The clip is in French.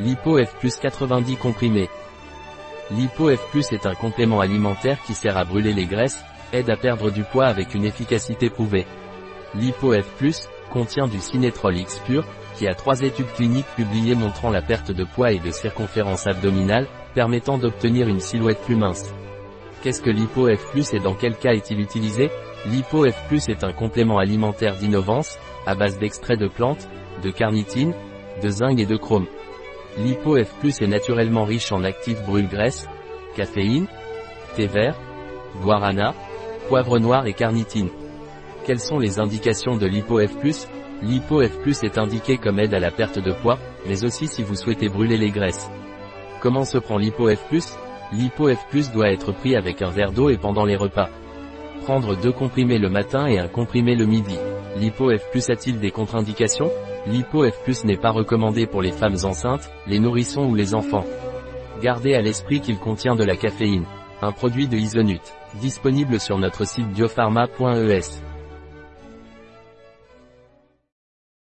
LipoF plus 90 comprimés. LipoF plus est un complément alimentaire qui sert à brûler les graisses, aide à perdre du poids avec une efficacité prouvée. LipoF plus contient du cinétrol X pur, qui a trois études cliniques publiées montrant la perte de poids et de circonférence abdominale, permettant d'obtenir une silhouette plus mince. Qu'est-ce que LipoF plus et dans quel cas est-il utilisé? LipoF plus est un complément alimentaire d'innovance, à base d'extraits de plantes, de carnitine, de zinc et de chrome. LipoF Plus est naturellement riche en actifs brûle-graisse, caféine, thé vert, guarana, poivre noir et carnitine. Quelles sont les indications de LipoF Plus? LipoF Plus est indiqué comme aide à la perte de poids, mais aussi si vous souhaitez brûler les graisses. Comment se prend LipoF Plus? LipoF Plus doit être pris avec un verre d'eau et pendant les repas. Prendre deux comprimés le matin et un comprimé le midi. LipoF Plus a-t-il des contre-indications? L'HypoF+, n'est pas recommandé pour les femmes enceintes, les nourrissons ou les enfants. Gardez à l'esprit qu'il contient de la caféine. Un produit de Isonut. Disponible sur notre site biopharma.es.